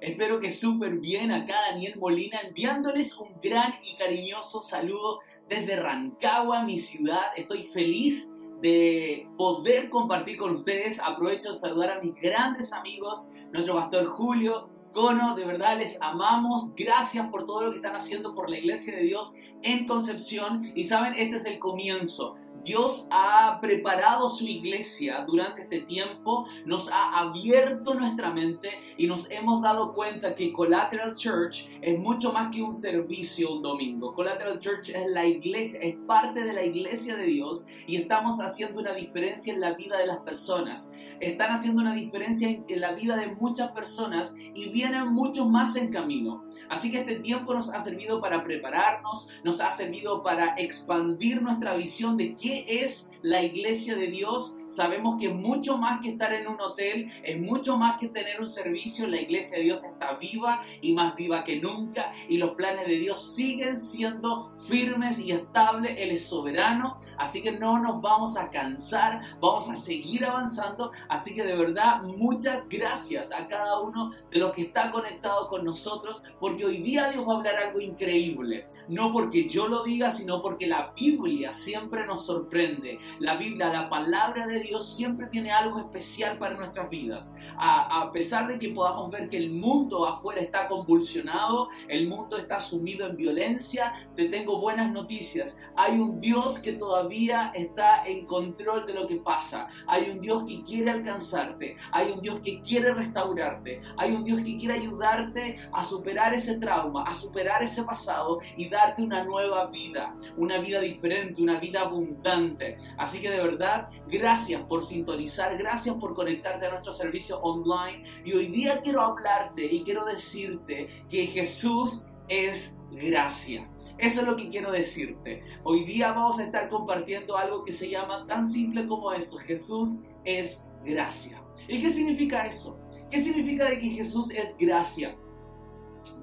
Espero que súper bien acá Daniel Molina enviándoles un gran y cariñoso saludo desde Rancagua, mi ciudad. Estoy feliz de poder compartir con ustedes. Aprovecho de saludar a mis grandes amigos, nuestro pastor Julio, Cono, de verdad les amamos. Gracias por todo lo que están haciendo por la Iglesia de Dios en Concepción. Y saben, este es el comienzo. Dios ha preparado su iglesia durante este tiempo, nos ha abierto nuestra mente y nos hemos dado cuenta que Collateral Church es mucho más que un servicio un domingo. Collateral Church es la iglesia, es parte de la iglesia de Dios y estamos haciendo una diferencia en la vida de las personas. Están haciendo una diferencia en la vida de muchas personas y vienen muchos más en camino. Así que este tiempo nos ha servido para prepararnos, nos ha servido para expandir nuestra visión de es la iglesia de Dios, sabemos que mucho más que estar en un hotel, es mucho más que tener un servicio, la iglesia de Dios está viva y más viva que nunca y los planes de Dios siguen siendo firmes y estables, Él es soberano, así que no nos vamos a cansar, vamos a seguir avanzando, así que de verdad muchas gracias a cada uno de los que está conectado con nosotros, porque hoy día Dios va a hablar algo increíble, no porque yo lo diga, sino porque la Biblia siempre nos sorprende la Biblia, la palabra de Dios siempre tiene algo especial para nuestras vidas. A, pesar de que podamos ver que el mundo afuera está convulsionado, el mundo está sumido en violencia, te tengo buenas noticias. Hay un Dios que todavía está en control de lo que pasa. Hay un Dios que quiere alcanzarte. Hay un Dios que quiere restaurarte. Hay un Dios que quiere ayudarte a superar ese trauma, a superar ese pasado y darte una nueva vida, una vida diferente, una vida abundante. Así que de verdad, gracias por sintonizar, gracias por conectarte a nuestro servicio online. Y hoy día quiero hablarte y quiero decirte que Jesús es gracia. Eso es lo que quiero decirte. Hoy día vamos a estar compartiendo algo que se llama tan simple como eso. Jesús es gracia. ¿Y qué significa eso? ¿Qué significa de que Jesús es gracia?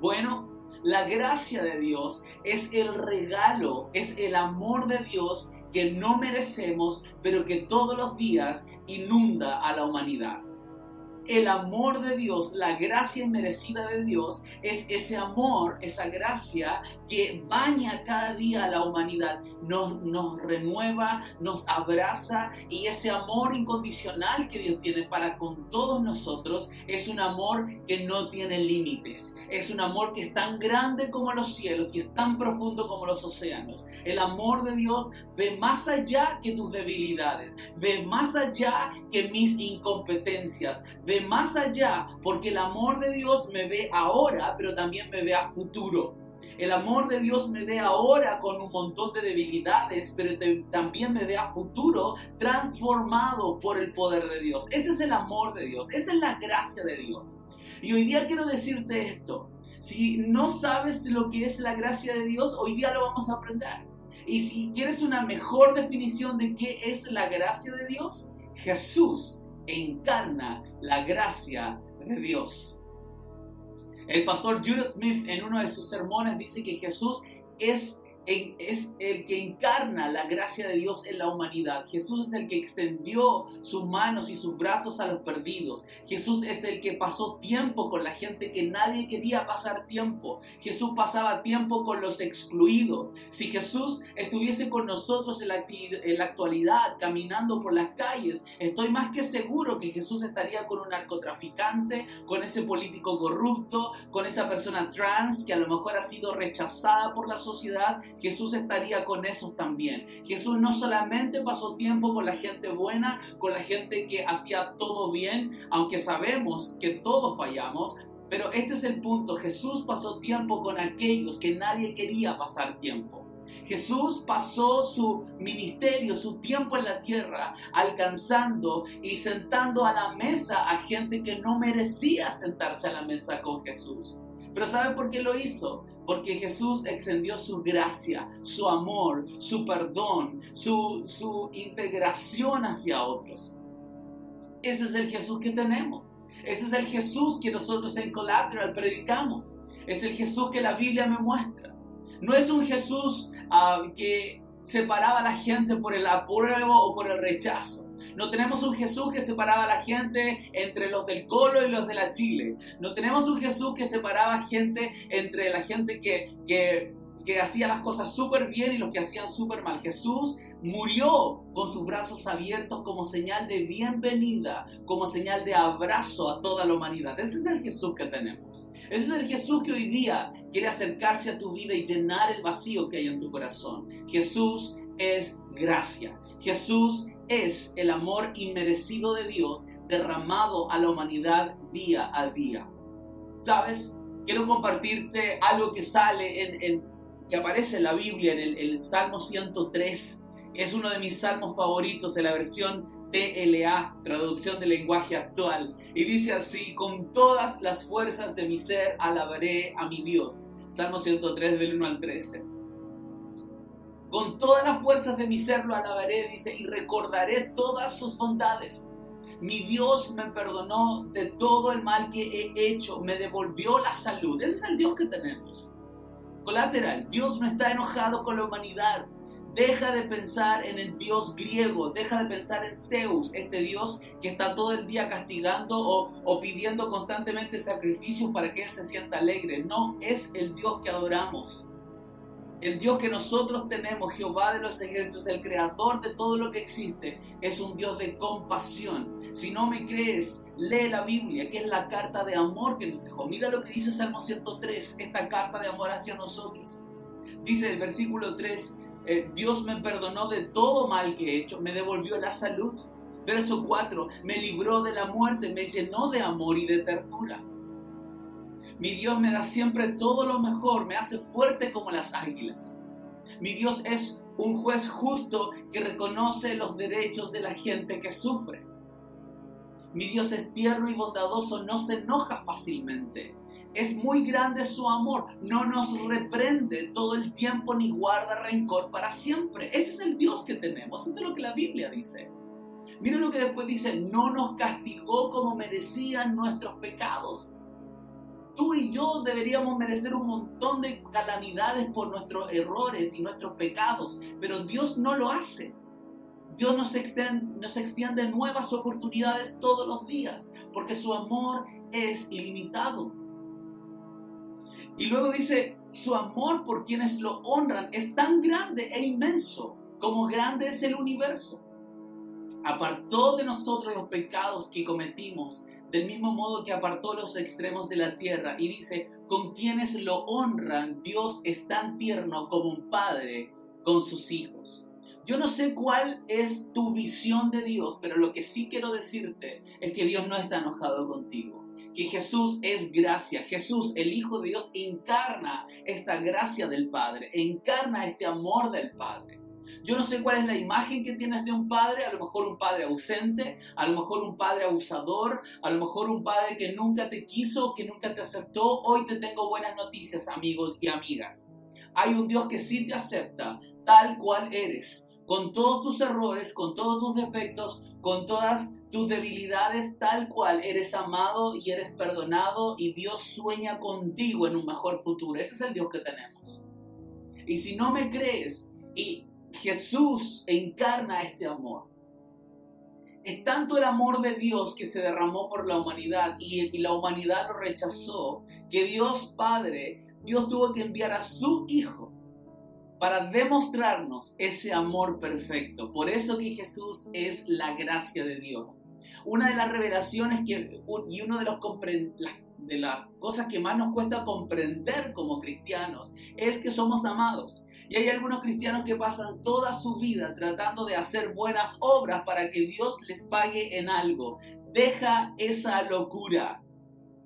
Bueno, la gracia de Dios es el regalo, es el amor de Dios que no merecemos, pero que todos los días inunda a la humanidad. El amor de Dios, la gracia inmerecida de Dios, es ese amor, esa gracia que baña cada día a la humanidad, nos, nos renueva, nos abraza y ese amor incondicional que Dios tiene para con todos nosotros es un amor que no tiene límites, es un amor que es tan grande como los cielos y es tan profundo como los océanos. El amor de Dios ve más allá que tus debilidades, ve más allá que mis incompetencias, ve más allá, porque el amor de Dios me ve ahora, pero también me ve a futuro. El amor de Dios me ve ahora con un montón de debilidades, pero también me ve a futuro transformado por el poder de Dios. Ese es el amor de Dios, esa es la gracia de Dios. Y hoy día quiero decirte esto. Si no sabes lo que es la gracia de Dios, hoy día lo vamos a aprender. Y si quieres una mejor definición de qué es la gracia de Dios, Jesús encarna la gracia de Dios. El pastor Judah Smith en uno de sus sermones dice que Jesús es es el que encarna la gracia de Dios en la humanidad. Jesús es el que extendió sus manos y sus brazos a los perdidos. Jesús es el que pasó tiempo con la gente que nadie quería pasar tiempo. Jesús pasaba tiempo con los excluidos. Si Jesús estuviese con nosotros en la, actualidad, caminando por las calles, estoy más que seguro que Jesús estaría con un narcotraficante, con ese político corrupto, con esa persona trans que a lo mejor ha sido rechazada por la sociedad Jesús estaría con esos también. Jesús no solamente pasó tiempo con la gente buena, con la gente que hacía todo bien, aunque sabemos que todos fallamos, pero este es el punto. Jesús pasó tiempo con aquellos que nadie quería pasar tiempo. Jesús pasó su ministerio, su tiempo en la tierra, alcanzando y sentando a la mesa a gente que no merecía sentarse a la mesa con Jesús. Pero ¿saben por qué lo hizo? Porque Jesús extendió su gracia, su amor, su perdón, su, integración hacia otros. Ese es el Jesús que tenemos. Ese es el Jesús que nosotros en Collateral predicamos. Es el Jesús que la Biblia me muestra. No es un Jesús ah, que separaba a la gente por el apruebo o por el rechazo. No tenemos un Jesús que separaba a la gente entre los del Colo y los de la Chile. No tenemos un Jesús que separaba gente entre la gente que, que, que hacía las cosas súper bien y los que hacían súper mal. Jesús murió con sus brazos abiertos como señal de bienvenida, como señal de abrazo a toda la humanidad. Ese es el Jesús que tenemos. Ese es el Jesús que hoy día quiere acercarse a tu vida y llenar el vacío que hay en tu corazón. Jesús es gracia. Jesús es el amor inmerecido de Dios derramado a la humanidad día a día. ¿Sabes? Quiero compartirte algo que sale en, que aparece en la Biblia, en el, Salmo 103. Es uno de mis salmos favoritos en la versión TLA, traducción del lenguaje actual. Y dice así, con todas las fuerzas de mi ser alabaré a mi Dios. Salmo 103 del 1 al 13. Con todas las fuerzas de mi ser lo alabaré, dice, y recordaré todas sus bondades. Mi Dios me perdonó de todo el mal que he hecho, me devolvió la salud. Ese es el Dios que tenemos. Colateral, Dios no está enojado con la humanidad. Deja de pensar en el Dios griego, deja de pensar en Zeus, este Dios que está todo el día castigando o, o, pidiendo constantemente sacrificios para que Él se sienta alegre. No es el Dios que adoramos. El Dios que nosotros tenemos, Jehová de los ejércitos, el creador de todo lo que existe, es un Dios de compasión. Si no me crees, lee la Biblia, que es la carta de amor que nos dejó. Mira lo que dice Salmo 103, esta carta de amor hacia nosotros. Dice el versículo 3, eh, Dios me perdonó de todo mal que he hecho, me devolvió la salud. Verso 4, me libró de la muerte, me llenó de amor y de ternura. Mi Dios me da siempre todo lo mejor, me hace fuerte como las águilas. Mi Dios es un juez justo que reconoce los derechos de la gente que sufre. Mi Dios es tierno y bondadoso, no se enoja fácilmente. Es muy grande su amor, no nos reprende todo el tiempo ni guarda rencor para siempre. Ese es el Dios que tenemos, eso es lo que la Biblia dice. Miren lo que después dice, no nos castigó como merecían nuestros pecados tú y yo deberíamos merecer un montón de calamidades por nuestros errores y nuestros pecados, pero Dios no lo hace. Dios nos extiende, nos extiende nuevas oportunidades todos los días, porque su amor es ilimitado. Y luego dice, su amor por quienes lo honran es tan grande e inmenso como grande es el universo. Apartó de nosotros los pecados que cometimos del mismo modo que apartó los extremos de la tierra y dice, con quienes lo honran, Dios es tan tierno como un padre con sus hijos. Yo no sé cuál es tu visión de Dios, pero lo que sí quiero decirte es que Dios no está enojado contigo, que Jesús es gracia, Jesús, el Hijo de Dios, encarna esta gracia del Padre, encarna este amor del Padre. Yo no sé cuál es la imagen que tienes de un padre, a lo mejor un padre ausente, a lo mejor un padre abusador, a lo mejor un padre que nunca te quiso, que nunca te aceptó. Hoy te tengo buenas noticias, amigos y amigas. Hay un Dios que sí te acepta tal cual eres, con todos tus errores, con todos tus defectos, con todas tus debilidades, tal cual eres amado y eres perdonado y Dios sueña contigo en un mejor futuro. Ese es el Dios que tenemos. Y si no me crees y Jesús encarna este amor. Es tanto el amor de Dios que se derramó por la humanidad y, la humanidad lo rechazó, que Dios Padre, Dios tuvo que enviar a su Hijo para demostrarnos ese amor perfecto. Por eso que Jesús es la gracia de Dios. Una de las revelaciones que, y una de, los de las cosas que más nos cuesta comprender como cristianos es que somos amados. Y hay algunos cristianos que pasan toda su vida tratando de hacer buenas obras para que Dios les pague en algo. Deja esa locura.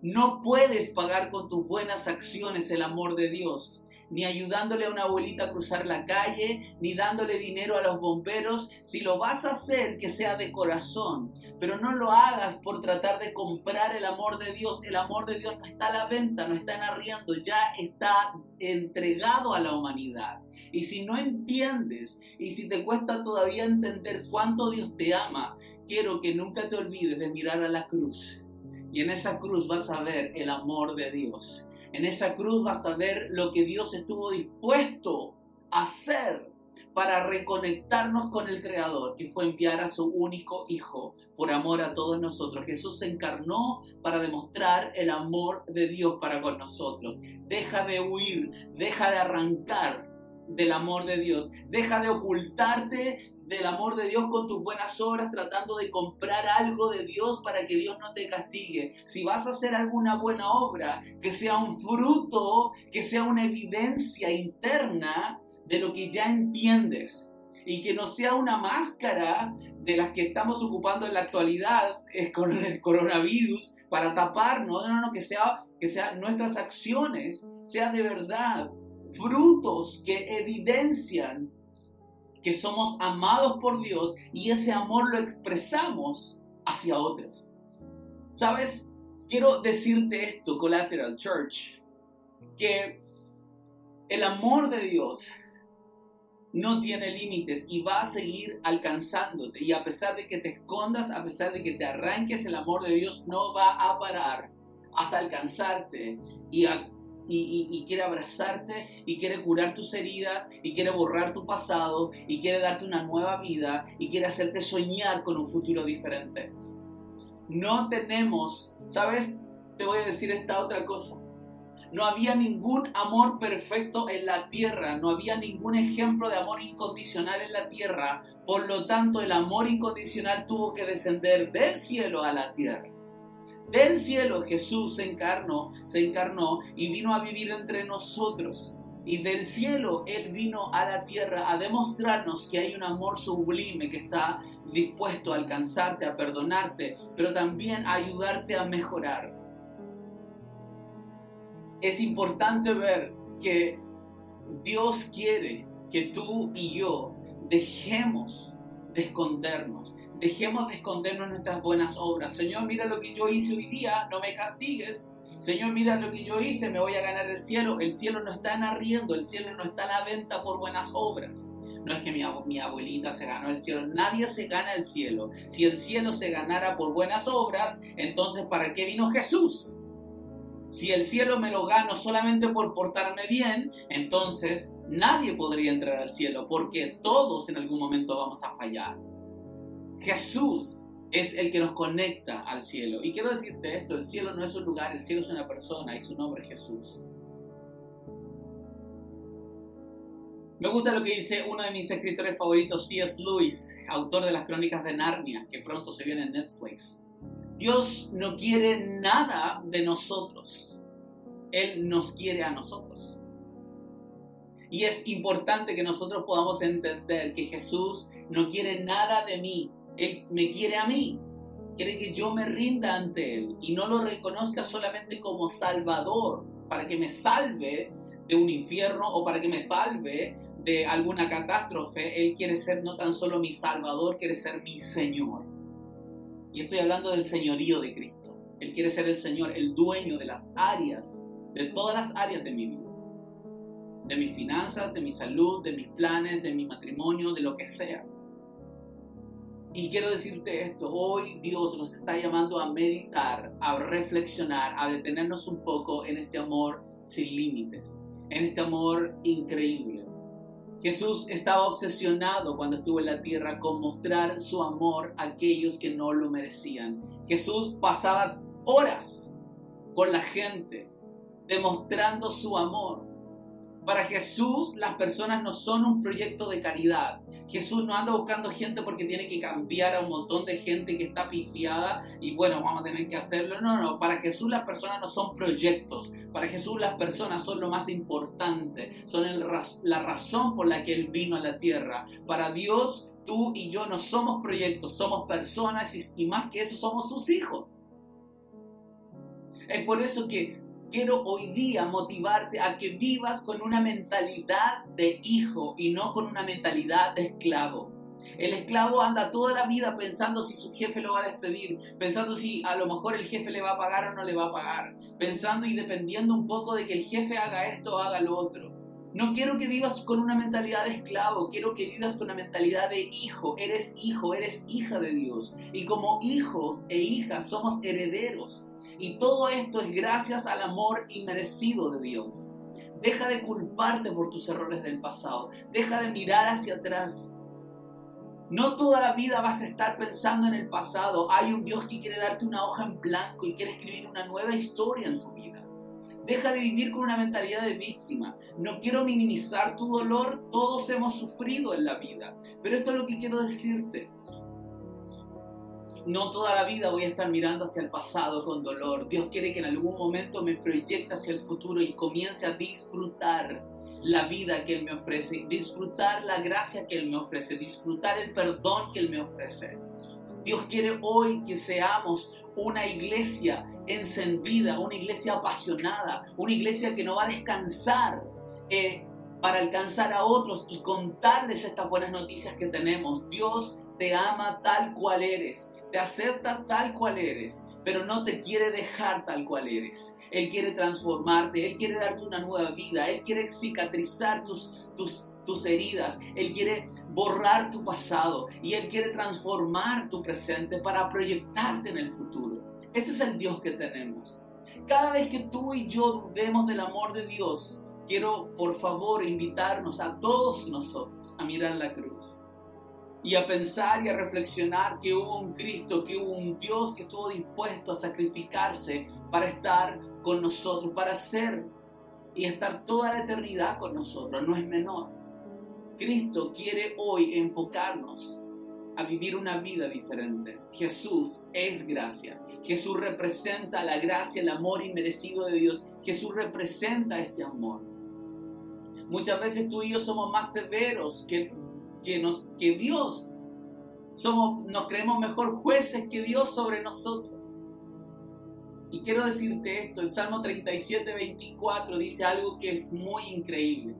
No puedes pagar con tus buenas acciones el amor de Dios ni ayudándole a una abuelita a cruzar la calle, ni dándole dinero a los bomberos. Si lo vas a hacer, que sea de corazón, pero no lo hagas por tratar de comprar el amor de Dios. El amor de Dios no está a la venta, no está en arriendo, ya está entregado a la humanidad. Y si no entiendes y si te cuesta todavía entender cuánto Dios te ama, quiero que nunca te olvides de mirar a la cruz. Y en esa cruz vas a ver el amor de Dios. En esa cruz vas a ver lo que Dios estuvo dispuesto a hacer para reconectarnos con el Creador, que fue enviar a su único Hijo por amor a todos nosotros. Jesús se encarnó para demostrar el amor de Dios para con nosotros. Deja de huir, deja de arrancar del amor de Dios, deja de ocultarte del amor de Dios con tus buenas obras, tratando de comprar algo de Dios para que Dios no te castigue. Si vas a hacer alguna buena obra, que sea un fruto, que sea una evidencia interna de lo que ya entiendes. Y que no sea una máscara de las que estamos ocupando en la actualidad es con el coronavirus para taparnos, no, no, que sea que sean nuestras acciones, sea de verdad frutos que evidencian que somos amados por Dios y ese amor lo expresamos hacia otros. ¿Sabes? Quiero decirte esto, Collateral Church, que el amor de Dios no tiene límites y va a seguir alcanzándote. Y a pesar de que te escondas, a pesar de que te arranques, el amor de Dios no va a parar hasta alcanzarte y, y, quiere abrazarte y quiere curar tus heridas y quiere borrar tu pasado y quiere darte una nueva vida y quiere hacerte soñar con un futuro diferente. No tenemos, ¿sabes? Te voy a decir esta otra cosa. No había ningún amor perfecto en la tierra, no había ningún ejemplo de amor incondicional en la tierra, por lo tanto el amor incondicional tuvo que descender del cielo a la tierra. Del cielo Jesús se encarnó, se encarnó y vino a vivir entre nosotros. Y del cielo Él vino a la tierra a demostrarnos que hay un amor sublime que está dispuesto a alcanzarte, a perdonarte, pero también a ayudarte a mejorar es importante ver que Dios quiere que tú y yo dejemos de escondernos, dejemos de escondernos nuestras buenas obras. Señor, mira lo que yo hice hoy día, no me castigues. Señor, mira lo que yo hice, me voy a ganar el cielo. El cielo no está en arriendo, el cielo no está a la venta por buenas obras. No es que mi, mi, abuelita se ganó el cielo, nadie se gana el cielo. Si el cielo se ganara por buenas obras, entonces ¿para qué vino Jesús? Si el cielo me lo gano solamente por portarme bien, entonces nadie podría entrar al cielo, porque todos en algún momento vamos a fallar. Jesús es el que nos conecta al cielo. Y quiero decirte esto, el cielo no es un lugar, el cielo es una persona y su nombre es Jesús. Me gusta lo que dice uno de mis escritores favoritos, C.S. Lewis, autor de las crónicas de Narnia, que pronto se viene en Netflix. Dios no quiere nada de nosotros. Él nos quiere a nosotros. Y es importante que nosotros podamos entender que Jesús no quiere nada de mí. Él me quiere a mí. Quiere que yo me rinda ante Él y no lo reconozca solamente como Salvador, para que me salve de un infierno o para que me salve de alguna catástrofe. Él quiere ser no tan solo mi Salvador, quiere ser mi Señor. Y estoy hablando del señorío de Cristo. Él quiere ser el Señor, el dueño de las áreas, de todas las áreas de mi vida. De mis finanzas, de mi salud, de mis planes, de mi matrimonio, de lo que sea. Y quiero decirte esto, hoy Dios nos está llamando a meditar, a reflexionar, a detenernos un poco en este amor sin límites, en este amor increíble, Jesús estaba obsesionado cuando estuvo en la tierra con mostrar su amor a aquellos que no lo merecían. Jesús pasaba horas con la gente demostrando su amor. Para Jesús las personas no son un proyecto de caridad. Jesús no anda buscando gente porque tiene que cambiar a un montón de gente que está pifiada y bueno, vamos a tener que hacerlo. No, no, para Jesús las personas no son proyectos. Para Jesús las personas son lo más importante. Son la razón por la que Él vino a la tierra. Para Dios, tú y yo no somos proyectos, somos personas y, y más que eso somos sus hijos. Es por eso que quiero hoy día motivarte a que vivas con una mentalidad de hijo y no con una mentalidad de esclavo. El esclavo anda toda la vida pensando si su jefe lo va a despedir, pensando si a lo mejor el jefe le va a pagar o no le va a pagar, pensando y dependiendo un poco de que el jefe haga esto o haga lo otro. No quiero que vivas con una mentalidad de esclavo, quiero que vivas con una mentalidad de hijo. Eres hijo, eres hija de Dios. Y como hijos e hijas somos herederos. Y todo esto es gracias al amor inmerecido de Dios. Deja de culparte por tus errores del pasado. Deja de mirar hacia atrás. No toda la vida vas a estar pensando en el pasado. Hay un Dios que quiere darte una hoja en blanco y quiere escribir una nueva historia en tu vida. Deja de vivir con una mentalidad de víctima. No quiero minimizar tu dolor, todos hemos sufrido en la vida. Pero esto es lo que quiero decirte. No toda la vida voy a estar mirando hacia el pasado con dolor. Dios quiere que en algún momento me proyecte hacia el futuro y comience a disfrutar la vida que Él me ofrece, disfrutar la gracia que Él me ofrece, disfrutar el perdón que Él me ofrece. Dios quiere hoy que seamos una iglesia encendida, una iglesia apasionada, una iglesia que no va a descansar eh, para alcanzar a otros y contarles estas buenas noticias que tenemos. Dios te ama tal cual eres te acepta tal cual eres, pero no te quiere dejar tal cual eres. Él quiere transformarte, Él quiere darte una nueva vida, Él quiere cicatrizar tus, tus, tus heridas, Él quiere borrar tu pasado y Él quiere transformar tu presente para proyectarte en el futuro. Ese es el Dios que tenemos. Cada vez que tú y yo dudemos del amor de Dios, quiero por favor invitarnos a todos nosotros a mirar la cruz y a pensar y a reflexionar que hubo un Cristo, que hubo un Dios que estuvo dispuesto a sacrificarse para estar con nosotros, para ser y estar toda la eternidad con nosotros, no es menor. Cristo quiere hoy enfocarnos a vivir una vida diferente. Jesús es gracia. Jesús representa la gracia, el amor inmerecido de Dios. Jesús representa este amor. Muchas veces tú y yo somos más severos que que, Dios, somos, nos creemos mejor jueces que Dios sobre nosotros. Y quiero decirte esto, el Salmo 37, 24 dice algo que es muy increíble.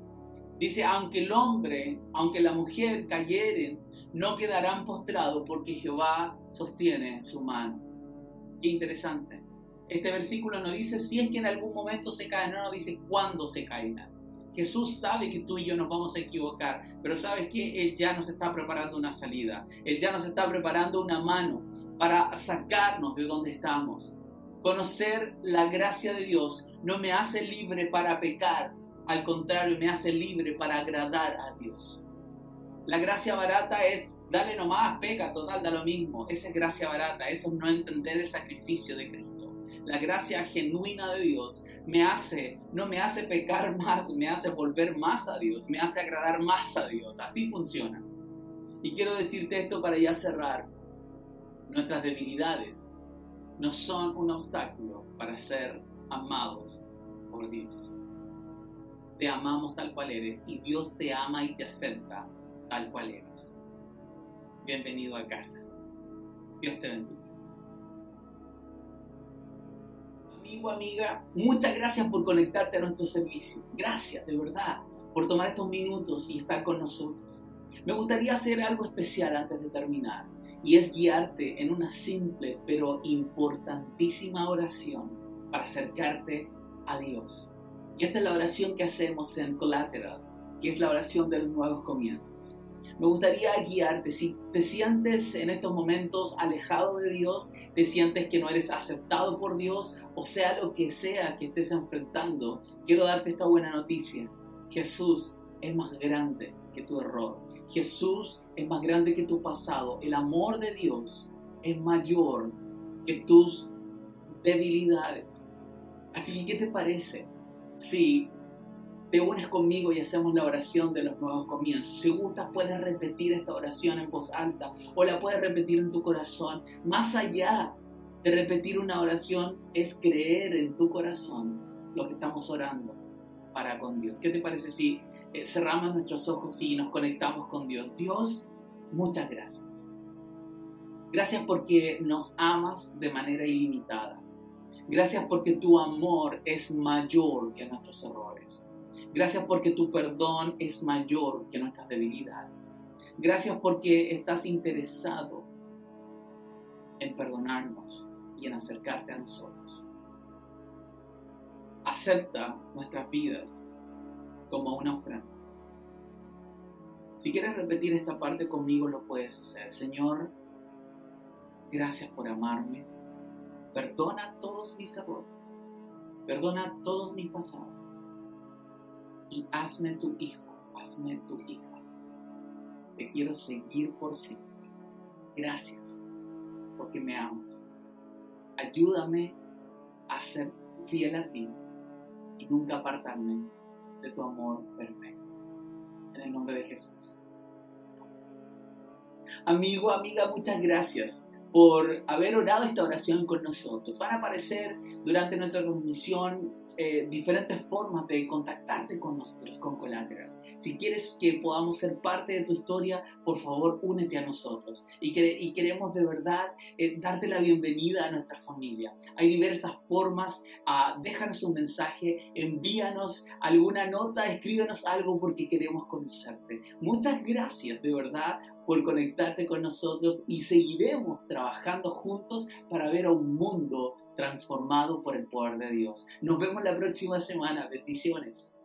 Dice, aunque el hombre, aunque la mujer cayeren, no quedarán postrados porque Jehová sostiene su mano. Qué interesante. Este versículo no dice si es que en algún momento se caen, no nos dice cuándo se caerán. Jesús sabe que tú y yo nos vamos a equivocar, pero sabes que Él ya nos está preparando una salida, Él ya nos está preparando una mano para sacarnos de donde estamos. Conocer la gracia de Dios no me hace libre para pecar, al contrario, me hace libre para agradar a Dios. La gracia barata es, dale nomás, pega, total, da lo mismo. Esa es gracia barata, eso es no entender el sacrificio de Cristo la gracia genuina de Dios me hace, no me hace pecar más, me hace volver más a Dios, me hace agradar más a Dios. Así funciona. Y quiero decirte esto para ya cerrar. Nuestras debilidades no son un obstáculo para ser amados por Dios. Te amamos tal cual eres y Dios te ama y te acepta tal cual eres. Bienvenido a casa. Dios te bendiga. Amigo, amiga, muchas gracias por conectarte a nuestro servicio. Gracias, de verdad, por tomar estos minutos y estar con nosotros. Me gustaría hacer algo especial antes de terminar y es guiarte en una simple pero importantísima oración para acercarte a Dios. Y esta es la oración que hacemos en Collateral, que es la oración de los nuevos comienzos. Me gustaría guiarte. Si te sientes en estos momentos alejado de Dios, te sientes que no eres aceptado por Dios, o sea lo que sea que estés enfrentando, quiero darte esta buena noticia. Jesús es más grande que tu error. Jesús es más grande que tu pasado. El amor de Dios es mayor que tus debilidades. Así que, ¿qué te parece si te unes conmigo y hacemos la oración de los nuevos comienzos. Si gustas, puedes repetir esta oración en voz alta o la puedes repetir en tu corazón. Más allá de repetir una oración, es creer en tu corazón lo que estamos orando para con Dios. ¿Qué te parece si eh, cerramos nuestros ojos y nos conectamos con Dios? Dios, muchas gracias. Gracias porque nos amas de manera ilimitada. Gracias porque tu amor es mayor que nuestros errores. Gracias porque tu perdón es mayor que nuestras debilidades. Gracias porque estás interesado en perdonarnos y en acercarte a nosotros. Acepta nuestras vidas como una ofrenda. Si quieres repetir esta parte conmigo, lo puedes hacer. Señor, gracias por amarme. Perdona todos mis errores. Perdona todos mis pasados y hazme tu hijo, hazme tu hija. Te quiero seguir por siempre. Gracias porque me amas. Ayúdame a ser fiel a ti y nunca apartarme de tu amor perfecto. En el nombre de Jesús. Amigo, amiga, muchas gracias por haber orado esta oración con nosotros. Van a aparecer durante nuestra transmisión eh, diferentes formas de contactarte con nosotros, con Collateral. Si quieres que podamos ser parte de tu historia, por favor, únete a nosotros. Y, queremos de verdad eh, darte la bienvenida a nuestra familia. Hay diversas formas. Uh, déjanos un mensaje, envíanos alguna nota, escríbenos algo porque queremos conocerte. Muchas gracias de verdad por conectarte con nosotros y seguiremos trabajando juntos para ver a un mundo transformado por el poder de Dios. Nos vemos la próxima semana. Bendiciones.